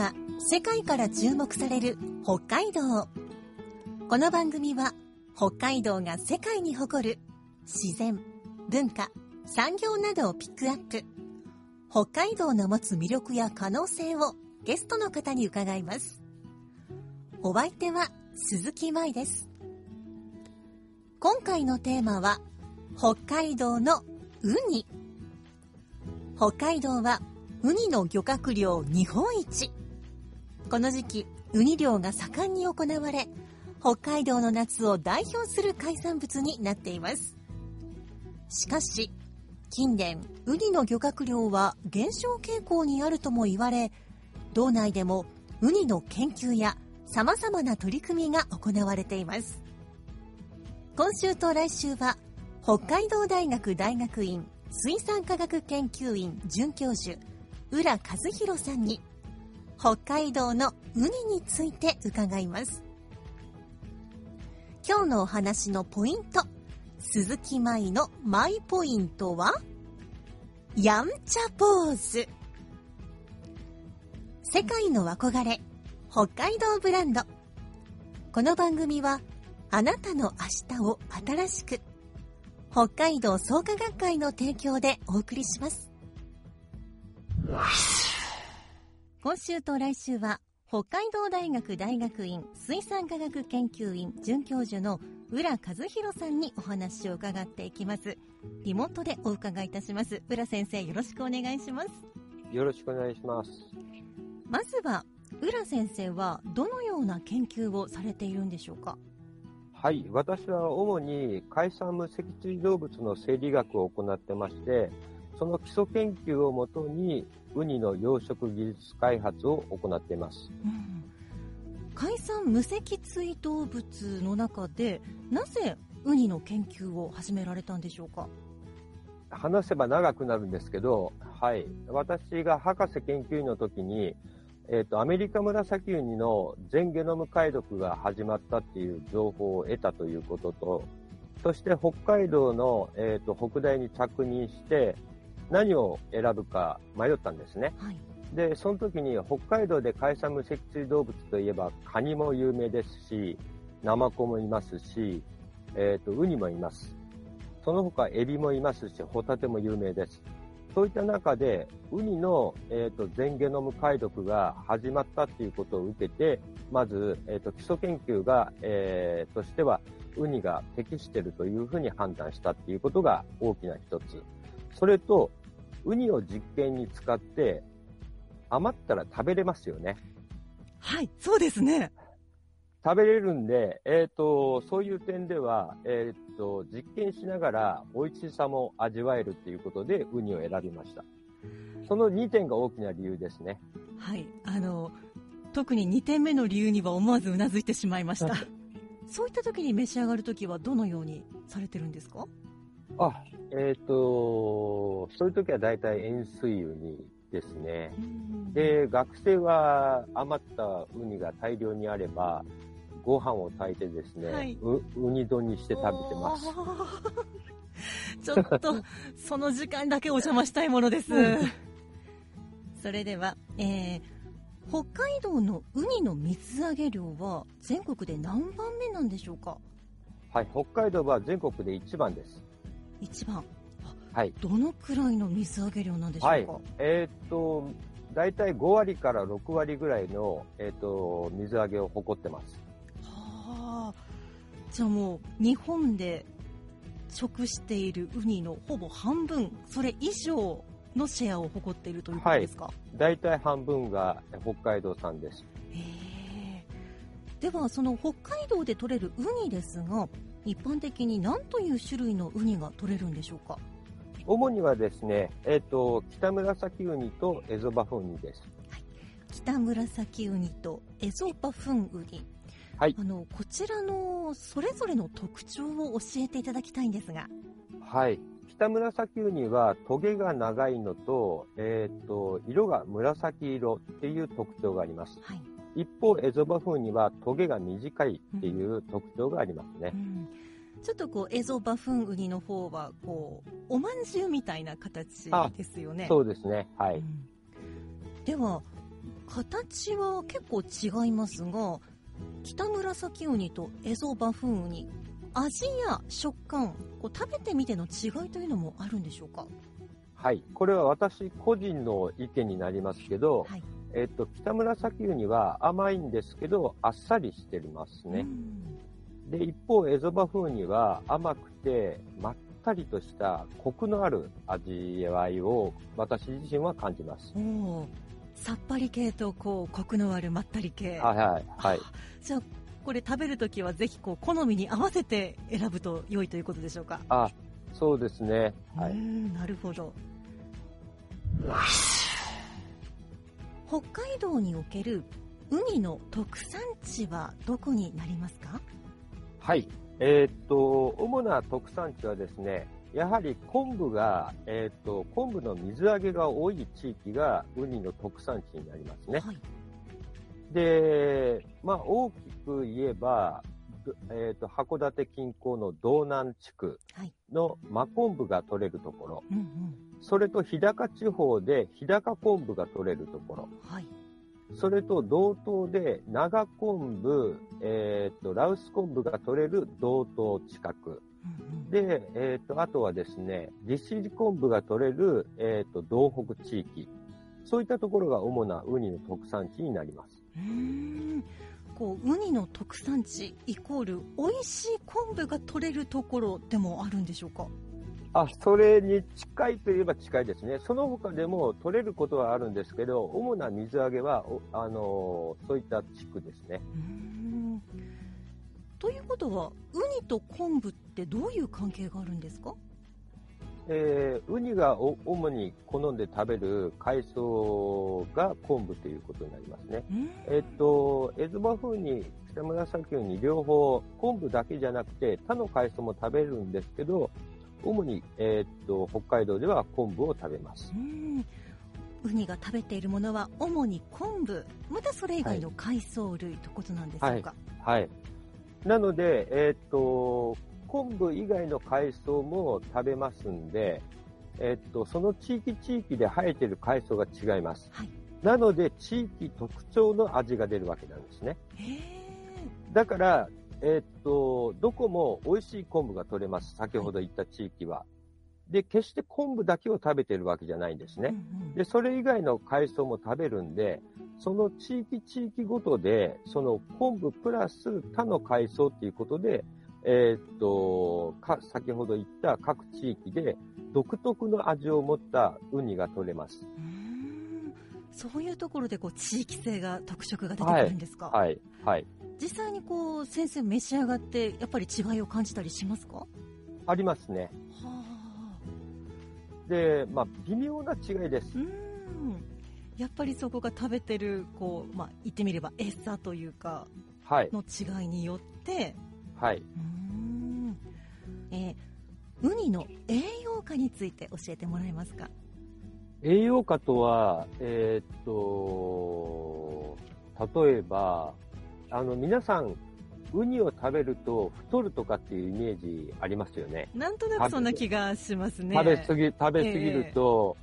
今、世界から注目される北海道。この番組は、北海道が世界に誇る自然、文化、産業などをピックアップ。北海道の持つ魅力や可能性をゲストの方に伺います。お相手は鈴木舞です。今回のテーマは、北海道のウニ。北海道はウニの漁獲量日本一。この時期、ウニ漁が盛んに行われ、北海道の夏を代表する海産物になっています。しかし、近年、ウニの漁獲量は減少傾向にあるとも言われ、道内でもウニの研究や様々な取り組みが行われています。今週と来週は、北海道大学大学院水産科学研究院准教授、浦和弘さんに、北海道のウニについて伺います。今日のお話のポイント、鈴木舞のマイポイントは、やんちゃポーズ。世界の憧れ、北海道ブランド。この番組は、あなたの明日を新しく。北海道創価学会の提供でお送りします。今週と来週は、北海道大学大学院水産科学研究院准教授の浦和弘さんにお話を伺っていきます。リモートでお伺いいたします。浦先生、よろしくお願いします。よろしくお願いします。まずは、浦先生はどのような研究をされているんでしょうか？はい、私は主に海産無脊椎動物の生理学を行ってまして、その基礎研究をもとにウニの養殖技術開発を行っています。うん。海産無脊椎動物の中でなぜウニの研究を始められたんでしょうか？話せば長くなるんですけど、はい、私が博士研究員の時に、えっ、と、アメリカ紫ウニの全ゲノム解読が始まったっていう情報を得たということと、そして北海道の、えっと北大に着任して何を選ぶか迷ったんですね。はいで、その時に北海道で海産無脊椎動物といえばカニも有名ですし、ナマコもいますし、えっ、と、ウニもいます。その他エビもいますし、ホタテも有名です。そういった中で、ウニの、えー、と全ゲノム解読が始まったということを受けて、まず、えー、と基礎研究が、えーとしては、ウニが適しているというふうに判断したということが大きな一つ。それと、ウニを実験に使って、余ったら食べれますよね。はいそうですね食べれるんで、えっ、と、そういう点では、えっ、と、実験しながら美味しさも味わえるということで、ウニを選びました。その2点が大きな理由ですね。はいあの特に2点目の理由には思わずうなずいてしまいました そういった時に召し上がる時はどのようにされてるんですか？あ、えっ、と、そういう時は大体塩水ウニですね。で、学生は余ったウニが大量にあれば、ご飯を炊いてですね、はいうウニ丼にして食べてます。ちょっとその時間だけお邪魔したいものですうんそれでは、えー北海道のウニの水揚げ量は全国で何番目なんでしょうか？はい、北海道は全国で一番です。一番はい。どのくらいの水揚げ量なんでしょうか、はい。えーっと、大体5割から6割ぐらいの、えーっと、水揚げを誇ってます。はあじゃあもう日本で食しているウニのほぼ半分それ以上のシェアを誇っているということですか、大体半分がえ北海道産です。ではその北海道で取れるウニですが一般的に何という種類のウニが取れるんでしょうか？主にはですね、えっ、と、北紫ウニとエゾバフンウニです。北紫ウニとエゾバフンウニ。はいあの、こちらのそれぞれの特徴を教えていただきたいんですが。はい。北紫ウニはトゲが長いのと、えっ、と、色が紫色っていう特徴があります。はい。一方、エゾバフンウニはトゲが短いっていう特徴がありますねう。んちょっとこう、エゾバフンウニの方は、こう、おまんじゅうみたいな形ですよね。そうですね。はい。うんでは、形は結構違いますが、北紫ウニとエゾバフンウニ、味や食感、こう食べてみての違いというのもあるんでしょうか？はい。これは私個人の意見になりますけど、はい。えっ、と、北紫ウニは甘いんですけど、あっさりしてますね。うんで、一方、エゾバフンウニは甘くて、まったりとしたコクのある味わいを私自身は感じます。さっぱり系とこうコクのあるまったり系。はいはい。はい。あじゃあ、これ食べるときはぜひこう好みに合わせて選ぶと良いということでしょうか？あ、そうですね。はい。んなるほど。北海道におけるウニの特産地はどこになりますか？はい。えーっと、主な特産地はですね、やはり昆布が、えーっと、昆布の水揚げが多い地域がウニの特産地になりますね。はい。で、まあ、大きく言えば、どえーっと、函館近郊の道南地区はい。の真昆布が取れるところ、うんうん。それと日高地方で日高昆布が取れるところ、はい。それと道東で長昆布、えーっと、羅臼昆布が取れる道東近く、うんうんで、えっ、と、あとはですね、利尻昆布が取れる、えっ、と、道北地域。そういったところが主なウニの特産地になります。こうウニの特産地イコール美味しい昆布が取れるところでもあるんでしょうか？あ、それに近いといえば近いですね。その他でも取れることはあるんですけど、主な水揚げは、おあのーそういった地区ですね。ということはウニと昆布ってどういう関係があるんですか？えーウニがお主に好んで食べる海藻が昆布ということになりますね。えっと、エズバ風に北紫ウニ両方昆布だけじゃなくて他の海藻も食べるんですけど、主に、えっと、北海道では昆布を食べますう。んウニが食べているものは主に昆布またそれ以外の海藻類ということなんでしょうか、はい。なので、えっと、昆布以外の海藻も食べますんで、えっと、その地域地域で生えている海藻が違います。はいなので、地域特徴の味が出るわけなんですね。だから、えっと、どこも美味しい昆布が取れます。先ほど言った地域は。で、決して昆布だけを食べてるわけじゃないんですね。で、それ以外の海藻も食べるんで、その地域地域ごとで、その昆布プラス他の海藻っていうことで、えーっと、か、先ほど言った各地域で独特の味を持ったウニが取れます。そういうところでこう地域性が特色が出てくるんですか、はい、はい。実際にこう先生召し上がってやっぱり違いを感じたりしますか？はありますね。あで、まあ、微妙な違いですう。ーんやっぱりそこが食べてるこう、まあ、言ってみれば餌というかはい、の違いによってはい。うーんえーウニの栄養価について教えてもらえますか？栄養価とは、えーっと、例えば、あの、皆さん、ウニを食べると太るとかっていうイメージありますよね。なんとなくそんな気がしますね。食べ過ぎ、食べ過ぎると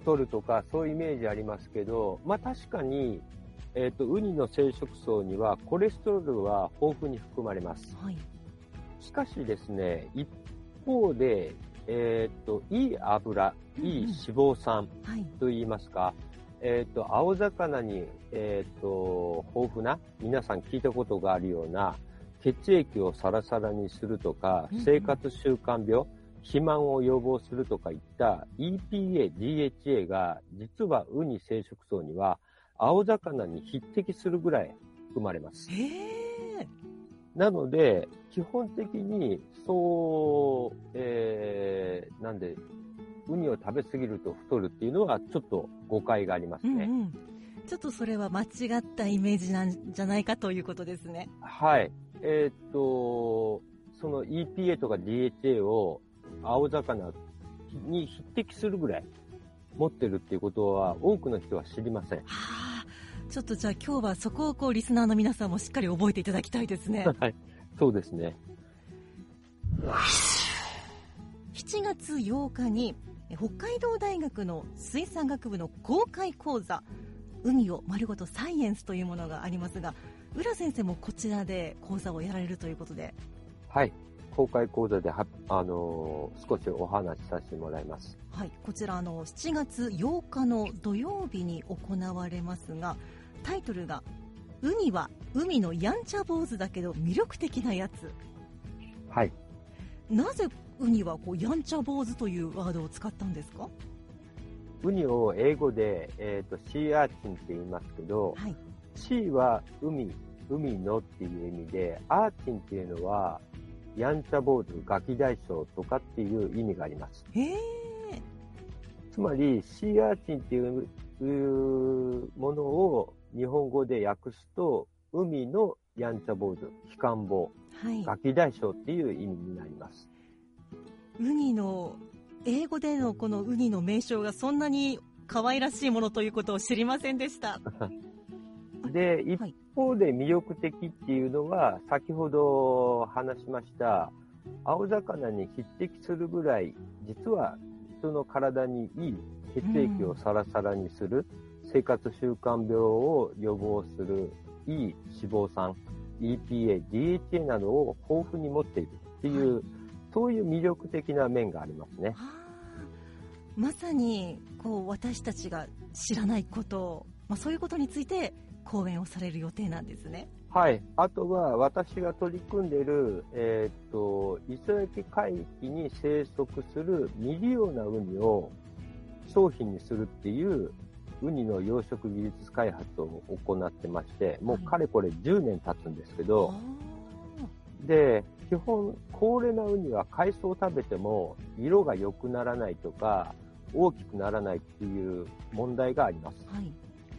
太るとか、そういうイメージありますけど、まあ確かに、えーっと、ウニの生殖層にはコレステロールは豊富に含まれます。はいしかしですね、一方で、えーっと、いい油、いい脂肪酸、はい。と言いますか、えっ、と、青魚に、えっ、と、豊富な、皆さん聞いたことがあるような、血液をサラサラにするとか生活習慣病、肥満を予防するとかいった EPA、DHA が、実はウニ生殖層には、青魚に匹敵するぐらい含まれます。へえなので、基本的に、そう、えー、なんで、ウニを食べ過ぎると太るっていうのは、ちょっと誤解がありますね。うんうん。ちょっとそれは間違ったイメージなんじゃないかということですね。はい。えーっと、その EPA とか DHA を青魚に匹敵するぐらい持ってるっていうことは多くの人は知りません。はあ、ちょっとじゃあ今日はそこをこうリスナーの皆さんもしっかり覚えていただきたいですね。はい。そうですね。7月8日にえ北海道大学の水産学部の公開講座海を丸ごとサイエンスというものがありますが浦先生もこちらで講座をやられるということではい。公開講座では、あのー少しお話しさせてもらいます。はい、こちらあの7月8日の土曜日に行われますがタイトルが「ウニは海のやんちゃ坊主だけど魅力的なやつはい。」なぜウニはこうやんちゃ坊主というワードを使ったんですか？ウニを英語で、えーっと、シーアーチンって言いますけど、はい、シーは海、海のっていう意味で、アーチンっていうのは、やんちゃ坊主、ガキ大将とかっていう意味があります。へえつまり、シーアーチンっていうものを日本語で訳すと、海のやんちゃ坊主、悲観坊、はいガキ大将っていう意味になります。ウニの英語でのこのウニの名称がそんなに可愛らしいものということを知りませんでした。で、一はい方で魅力的っていうのは、先ほど話しました、青魚に匹敵するぐらい、実は人の体にいい血液をサラサラにする、生活習慣病を予防するいい脂肪酸、EPA、DHA などを豊富に持っているっていう、そういう魅力的な面がありますね。まさにこう私たちが知らないこと、まあ、そういうことについて講演をされる予定なんですね。はい。あとは、私が取り組んでいる、えーっと、磯焼海域に生息する未利用なウニを商品にするっていう、ウニの養殖技術開発を行ってまして、もうかれこれ10年経つんですけど、で、基本、高齢なウニは海藻を食べても色が良くならないとか、大きくならないっていう問題があります。はい。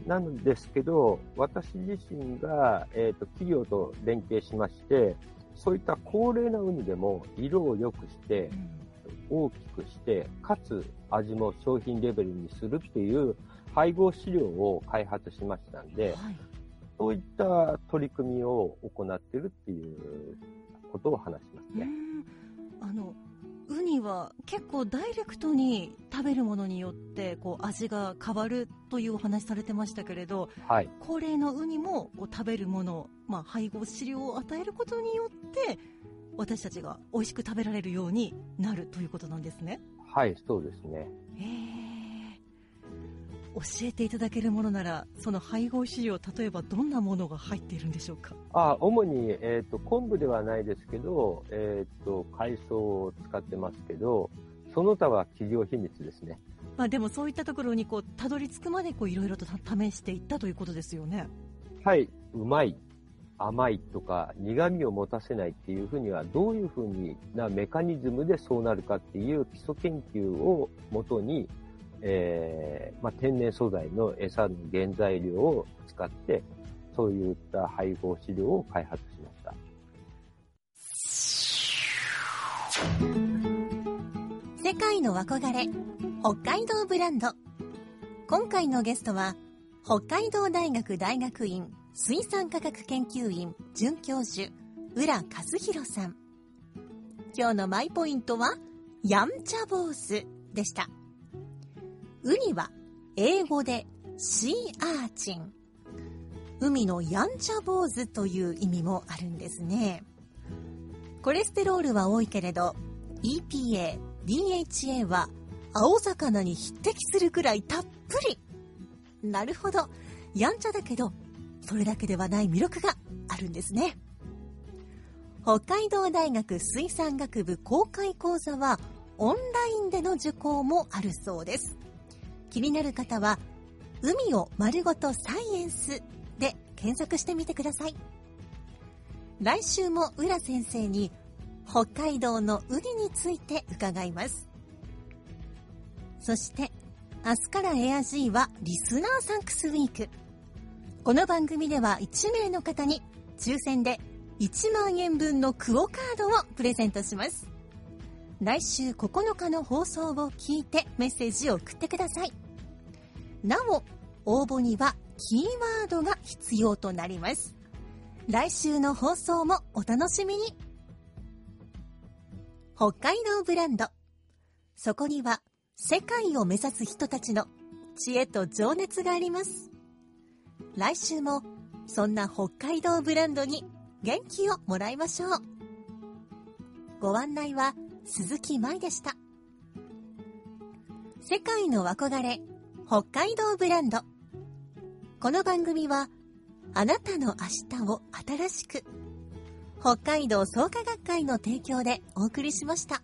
なんですけど、私自身が、えーと企業と連携しまして、そういった高齢なウニでも色を良くしてう、ん大きくして、かつ味も商品レベルにするっていう配合飼料を開発しましたんで、はい。そういった取り組みを行っているっていうことを話しますね。うんあのウニは結構ダイレクトに食べるものによってこう味が変わるというお話されてましたけれどはい。高齢のウニもこう食べるもの、まあ、配合飼料を与えることによって私たちが美味しく食べられるようになるということなんですね。はい、そうですね。へー教えていただけるものならその配合飼料例えばどんなものが入っているんでしょうか？あ、主に、えっ、と、昆布ではないですけど、えっ、と、海藻を使ってますけど、その他は企業秘密ですね。まあ、でもそういったところにこうたどり着くまでこういろいろとた試していったということですよね。はい、うまい、甘いとか苦味を持たせないっていうふうにはどういうふうになメカニズムでそうなるかっていう基礎研究をもとに、えーまあ、天然素材の餌の原材料を使ってそういった配合飼料を開発しました。世界の憧れ北海道ブランド。今回のゲストは北海道大学大学院水産科学研究院准教授浦和弘さん。今日のマイポイントはやんちゃ坊主でした。ウニは英語でシーアーチン海のやんちゃ坊主という意味もあるんですねコレステロールは多いけれど EPA、DHA は青魚に匹敵するくらいたっぷり。なるほど。やんちゃだけど、それだけではない魅力があるんですね。北海道大学水産学部公開講座はオンラインでの受講もあるそうです。気になる方は、海を丸ごとサイエンスで検索してみてください。来週も浦先生に北海道のウニについて伺います。そして明日から AirG はリスナーサンクスウィーク。この番組では1名の方に抽選で1万円分のクオカードをプレゼントします。来週9日の放送を聞いてメッセージを送ってください。なお、応募にはキーワードが必要となります。来週の放送もお楽しみに。北海道ブランド。そこには世界を目指す人たちの知恵と情熱があります。来週もそんな北海道ブランドに元気をもらいましょう。ご案内は鈴木舞でした。世界の憧れ、北海道ブランド。この番組は、あなたの明日を新しく、北海道創価学会の提供でお送りしました。